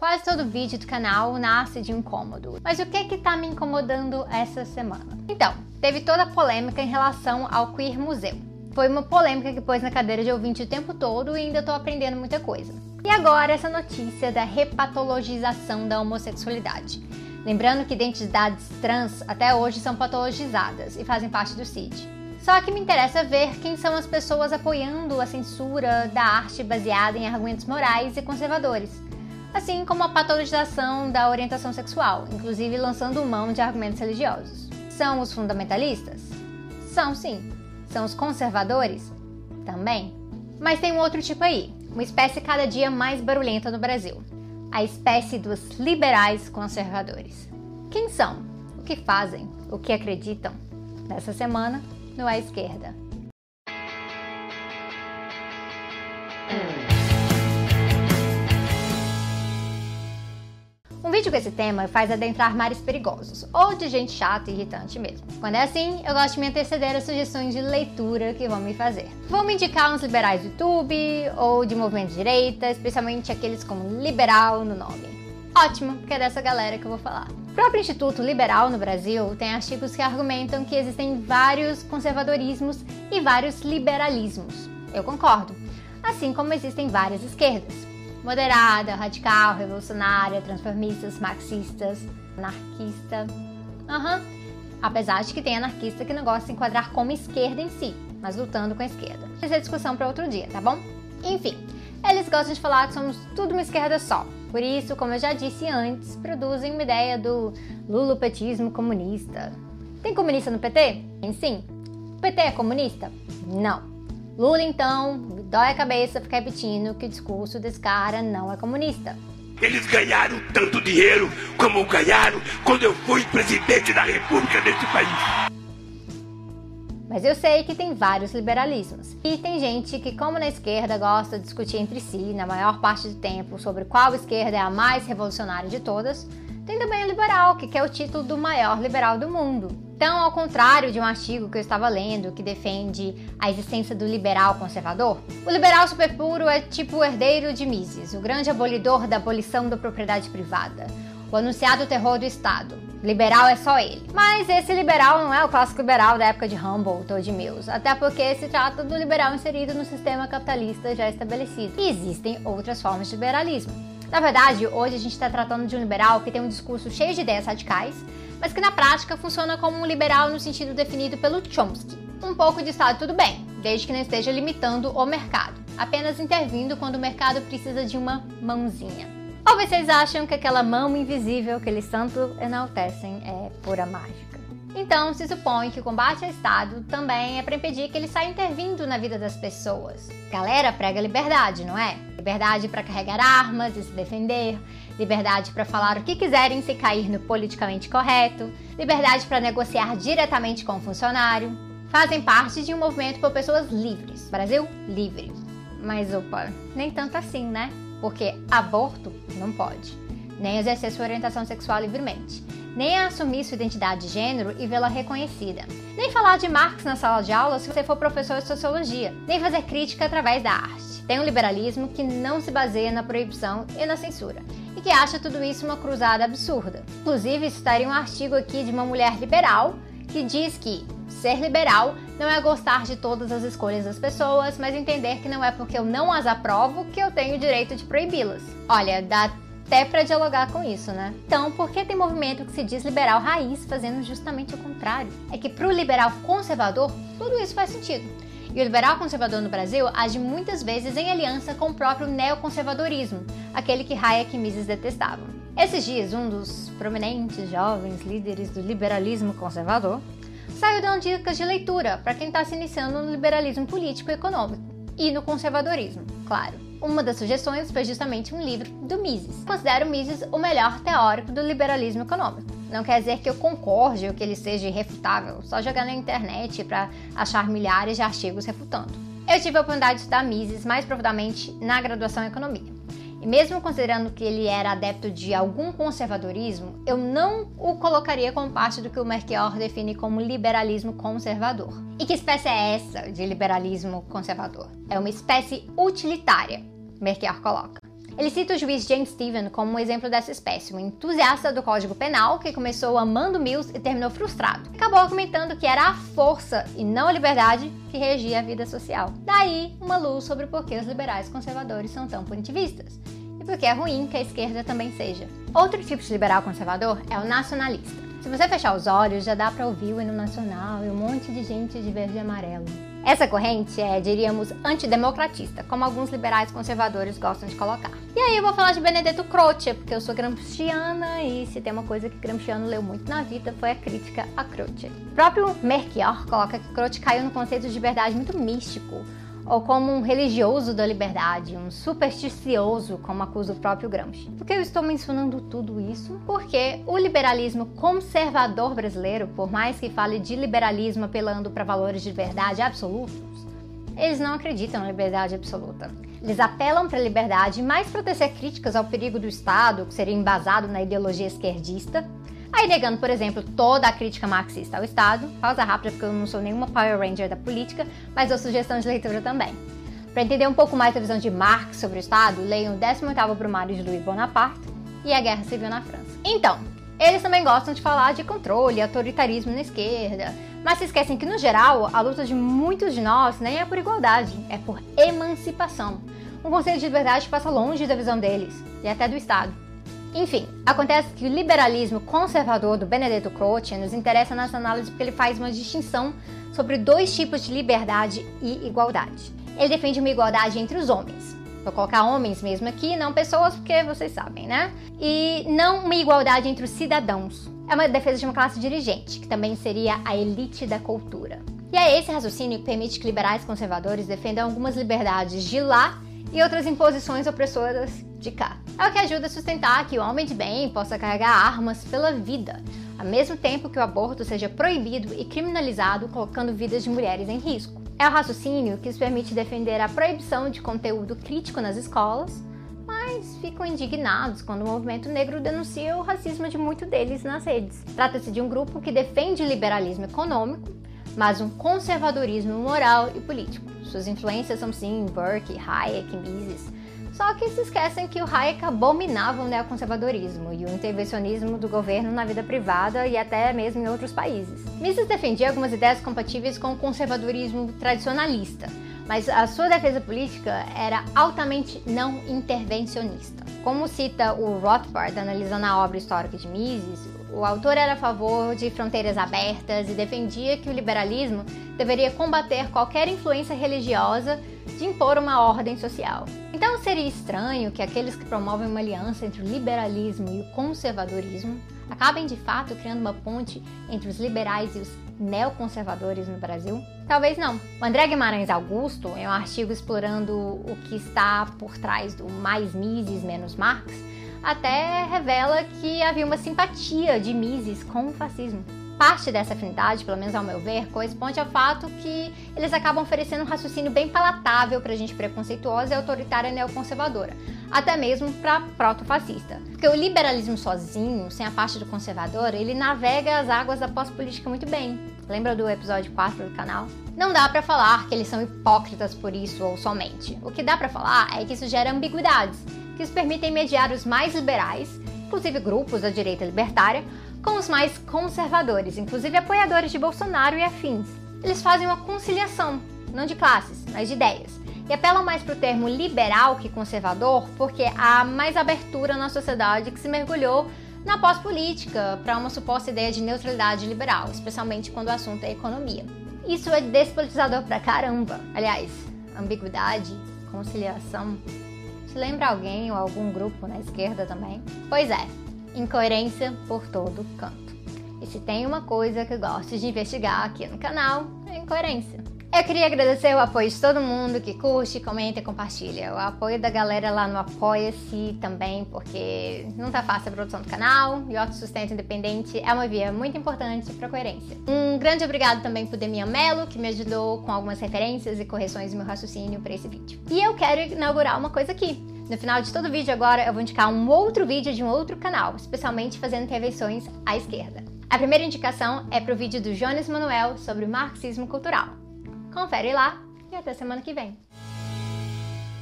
Quase todo vídeo do canal nasce de incômodo. Mas o que é que tá me incomodando essa semana? Então, teve toda a polêmica em relação ao Queer Museu. Foi uma polêmica que pôs na cadeira de ouvinte o tempo todo e ainda tô aprendendo muita coisa. E agora essa notícia da repatologização da homossexualidade. Lembrando que identidades trans até hoje são patologizadas e fazem parte do CID. Só que me interessa ver quem são as pessoas apoiando a censura da arte baseada em argumentos morais e conservadores assim como a patologização da orientação sexual, inclusive lançando mão de argumentos religiosos. São os fundamentalistas? São sim. São os conservadores? Também. Mas tem um outro tipo aí, uma espécie cada dia mais barulhenta no Brasil. A espécie dos liberais conservadores. Quem são? O que fazem? O que acreditam? Nessa semana, no A Esquerda. Vídeo com esse tema faz adentrar mares perigosos, ou de gente chata e irritante mesmo. Quando é assim, eu gosto de me anteceder as sugestões de leitura que vão me fazer. Vou me indicar uns liberais do YouTube, ou de movimento de direita, especialmente aqueles com liberal no nome. Ótimo, porque é dessa galera que eu vou falar. O próprio Instituto Liberal no Brasil tem artigos que argumentam que existem vários conservadorismos e vários liberalismos. Eu concordo. Assim como existem várias esquerdas moderada, radical, revolucionária, transformistas, marxistas, anarquista. Uhum. Apesar de que tem anarquista que não gosta de se enquadrar como esquerda em si, mas lutando com a esquerda. Essa é discussão para outro dia, tá bom? Enfim, eles gostam de falar que somos tudo uma esquerda só. Por isso, como eu já disse antes, produzem uma ideia do lulopetismo comunista. Tem comunista no PT? Tem sim. O PT é comunista? Não. Lula, então, dói a cabeça ficar repetindo que o discurso desse cara não é comunista. Eles ganharam tanto dinheiro como ganharam quando eu fui presidente da república desse país. Mas eu sei que tem vários liberalismos. E tem gente que, como na esquerda, gosta de discutir entre si, na maior parte do tempo, sobre qual esquerda é a mais revolucionária de todas. Tem também o liberal, que quer o título do maior liberal do mundo. Então, ao contrário de um artigo que eu estava lendo que defende a existência do liberal conservador, o liberal superpuro é tipo o herdeiro de Mises, o grande abolidor da abolição da propriedade privada, o anunciado terror do Estado. Liberal é só ele. Mas esse liberal não é o clássico liberal da época de Humboldt ou de Mills, até porque se trata do liberal inserido no sistema capitalista já estabelecido. E existem outras formas de liberalismo. Na verdade, hoje a gente está tratando de um liberal que tem um discurso cheio de ideias radicais, mas que na prática funciona como um liberal no sentido definido pelo Chomsky. Um pouco de Estado tudo bem, desde que não esteja limitando o mercado, apenas intervindo quando o mercado precisa de uma mãozinha. Ou vocês acham que aquela mão invisível que eles tanto enaltecem é pura mágica? Então, se supõe que o combate ao Estado também é para impedir que ele saia intervindo na vida das pessoas. Galera prega liberdade, não é? Liberdade para carregar armas e se defender, liberdade para falar o que quiserem se cair no politicamente correto, liberdade para negociar diretamente com o funcionário. Fazem parte de um movimento por pessoas livres. Brasil livre. Mas opa, nem tanto assim, né? Porque aborto não pode, nem exercer sua orientação sexual livremente nem assumir sua identidade de gênero e vê-la reconhecida, nem falar de Marx na sala de aula se você for professor de sociologia, nem fazer crítica através da arte. Tem um liberalismo que não se baseia na proibição e na censura, e que acha tudo isso uma cruzada absurda. Inclusive, citaria um artigo aqui de uma mulher liberal que diz que ser liberal não é gostar de todas as escolhas das pessoas, mas entender que não é porque eu não as aprovo que eu tenho o direito de proibi-las. Olha, dá até para dialogar com isso, né? Então, por que tem movimento que se diz liberal raiz fazendo justamente o contrário? É que para o liberal conservador, tudo isso faz sentido. E o liberal conservador no Brasil age muitas vezes em aliança com o próprio neoconservadorismo, aquele que Hayek e Mises detestavam. Esses dias, um dos prominentes jovens líderes do liberalismo conservador saiu dando dicas de leitura para quem está se iniciando no liberalismo político e econômico e no conservadorismo, claro. Uma das sugestões foi justamente um livro do Mises. Considero Mises o melhor teórico do liberalismo econômico. Não quer dizer que eu concorde ou que ele seja irrefutável, só jogar na internet para achar milhares de artigos refutando. Eu tive a oportunidade de estudar Mises mais profundamente na graduação em economia. E mesmo considerando que ele era adepto de algum conservadorismo, eu não o colocaria como parte do que o Mercure define como liberalismo conservador. E que espécie é essa de liberalismo conservador? É uma espécie utilitária, Mercure coloca. Ele cita o juiz James Stephen como um exemplo dessa espécie, um entusiasta do Código Penal que começou amando Mills e terminou frustrado. Acabou argumentando que era a força e não a liberdade que regia a vida social. Daí, uma luz sobre por que os liberais conservadores são tão punitivistas e por que é ruim que a esquerda também seja. Outro tipo de liberal conservador é o nacionalista. Se você fechar os olhos, já dá para ouvir o hino nacional e um monte de gente de verde e amarelo. Essa corrente é, diríamos, antidemocratista, como alguns liberais conservadores gostam de colocar. E aí eu vou falar de Benedetto Croce, porque eu sou gramsciana e se tem uma coisa que Gramsciano leu muito na vida foi a crítica a Croce. O próprio Merchior coloca que Croce caiu no conceito de liberdade muito místico, ou como um religioso da liberdade, um supersticioso, como acusa o próprio Gramsci. Por que eu estou mencionando tudo isso? Porque o liberalismo conservador brasileiro, por mais que fale de liberalismo apelando para valores de liberdade absolutos, eles não acreditam na liberdade absoluta. Eles apelam para a liberdade mais para tecer críticas ao perigo do Estado, que seria embasado na ideologia esquerdista, Aí negando, por exemplo, toda a crítica marxista ao Estado, pausa rápida porque eu não sou nenhuma Power Ranger da política, mas dou sugestão de leitura também. Para entender um pouco mais a visão de Marx sobre o Estado, leiam o 18º Brumário de Louis Bonaparte e a Guerra Civil na França. Então, eles também gostam de falar de controle autoritarismo na esquerda, mas se esquecem que, no geral, a luta de muitos de nós nem é por igualdade, é por emancipação. Um conceito de liberdade passa longe da visão deles, e até do Estado. Enfim, acontece que o liberalismo conservador do Benedetto Croce nos interessa nessa análise porque ele faz uma distinção sobre dois tipos de liberdade e igualdade. Ele defende uma igualdade entre os homens. Vou colocar homens mesmo aqui, não pessoas, porque vocês sabem, né? E não uma igualdade entre os cidadãos. É uma defesa de uma classe dirigente, que também seria a elite da cultura. E é esse raciocínio que permite que liberais conservadores defendam algumas liberdades de lá e outras imposições opressoras de cá. É o que ajuda a sustentar que o homem de bem possa carregar armas pela vida, ao mesmo tempo que o aborto seja proibido e criminalizado, colocando vidas de mulheres em risco. É o raciocínio que os permite defender a proibição de conteúdo crítico nas escolas, mas ficam indignados quando o movimento negro denuncia o racismo de muitos deles nas redes. Trata-se de um grupo que defende o liberalismo econômico, mas um conservadorismo moral e político. Suas influências são sim Burke, Hayek, Mises. Só que se esquecem que o Hayek abominava o neoconservadorismo e o intervencionismo do governo na vida privada e até mesmo em outros países. Mises defendia algumas ideias compatíveis com o conservadorismo tradicionalista, mas a sua defesa política era altamente não intervencionista. Como cita o Rothbard analisando a obra histórica de Mises, o autor era a favor de fronteiras abertas e defendia que o liberalismo deveria combater qualquer influência religiosa de impor uma ordem social. Então seria estranho que aqueles que promovem uma aliança entre o liberalismo e o conservadorismo acabem de fato criando uma ponte entre os liberais e os neoconservadores no Brasil? Talvez não. O André Guimarães Augusto, em um artigo explorando o que está por trás do mais Mises menos Marx, até revela que havia uma simpatia de Mises com o fascismo. Parte dessa afinidade, pelo menos ao meu ver, corresponde ao fato que eles acabam oferecendo um raciocínio bem palatável para gente preconceituosa e autoritária neoconservadora, até mesmo para proto-fascista. Porque o liberalismo sozinho, sem a parte do conservador, ele navega as águas da pós-política muito bem. Lembra do episódio 4 do canal? Não dá para falar que eles são hipócritas por isso ou somente. O que dá para falar é que isso gera ambiguidades que os permitem mediar os mais liberais, inclusive grupos da direita libertária, com os mais conservadores, inclusive apoiadores de Bolsonaro e afins. Eles fazem uma conciliação, não de classes, mas de ideias, e apelam mais para o termo liberal que conservador, porque há mais abertura na sociedade que se mergulhou na pós-política para uma suposta ideia de neutralidade liberal, especialmente quando o assunto é economia. Isso é despolitizador pra caramba. Aliás, ambiguidade, conciliação, se lembra alguém ou algum grupo na esquerda também? Pois é, incoerência por todo canto. E se tem uma coisa que eu gosto de investigar aqui no canal, é incoerência. Eu queria agradecer o apoio de todo mundo que curte, comenta e compartilha. O apoio da galera lá no Apoia-se também, porque não tá fácil a produção do canal e o autossustento independente é uma via muito importante para coerência. Um grande obrigado também pro Demian Mello, que me ajudou com algumas referências e correções do meu raciocínio para esse vídeo. E eu quero inaugurar uma coisa aqui. No final de todo vídeo agora eu vou indicar um outro vídeo de um outro canal, especialmente fazendo intervenções à esquerda. A primeira indicação é pro vídeo do Jones Manuel sobre marxismo cultural. Confere lá e até semana que vem.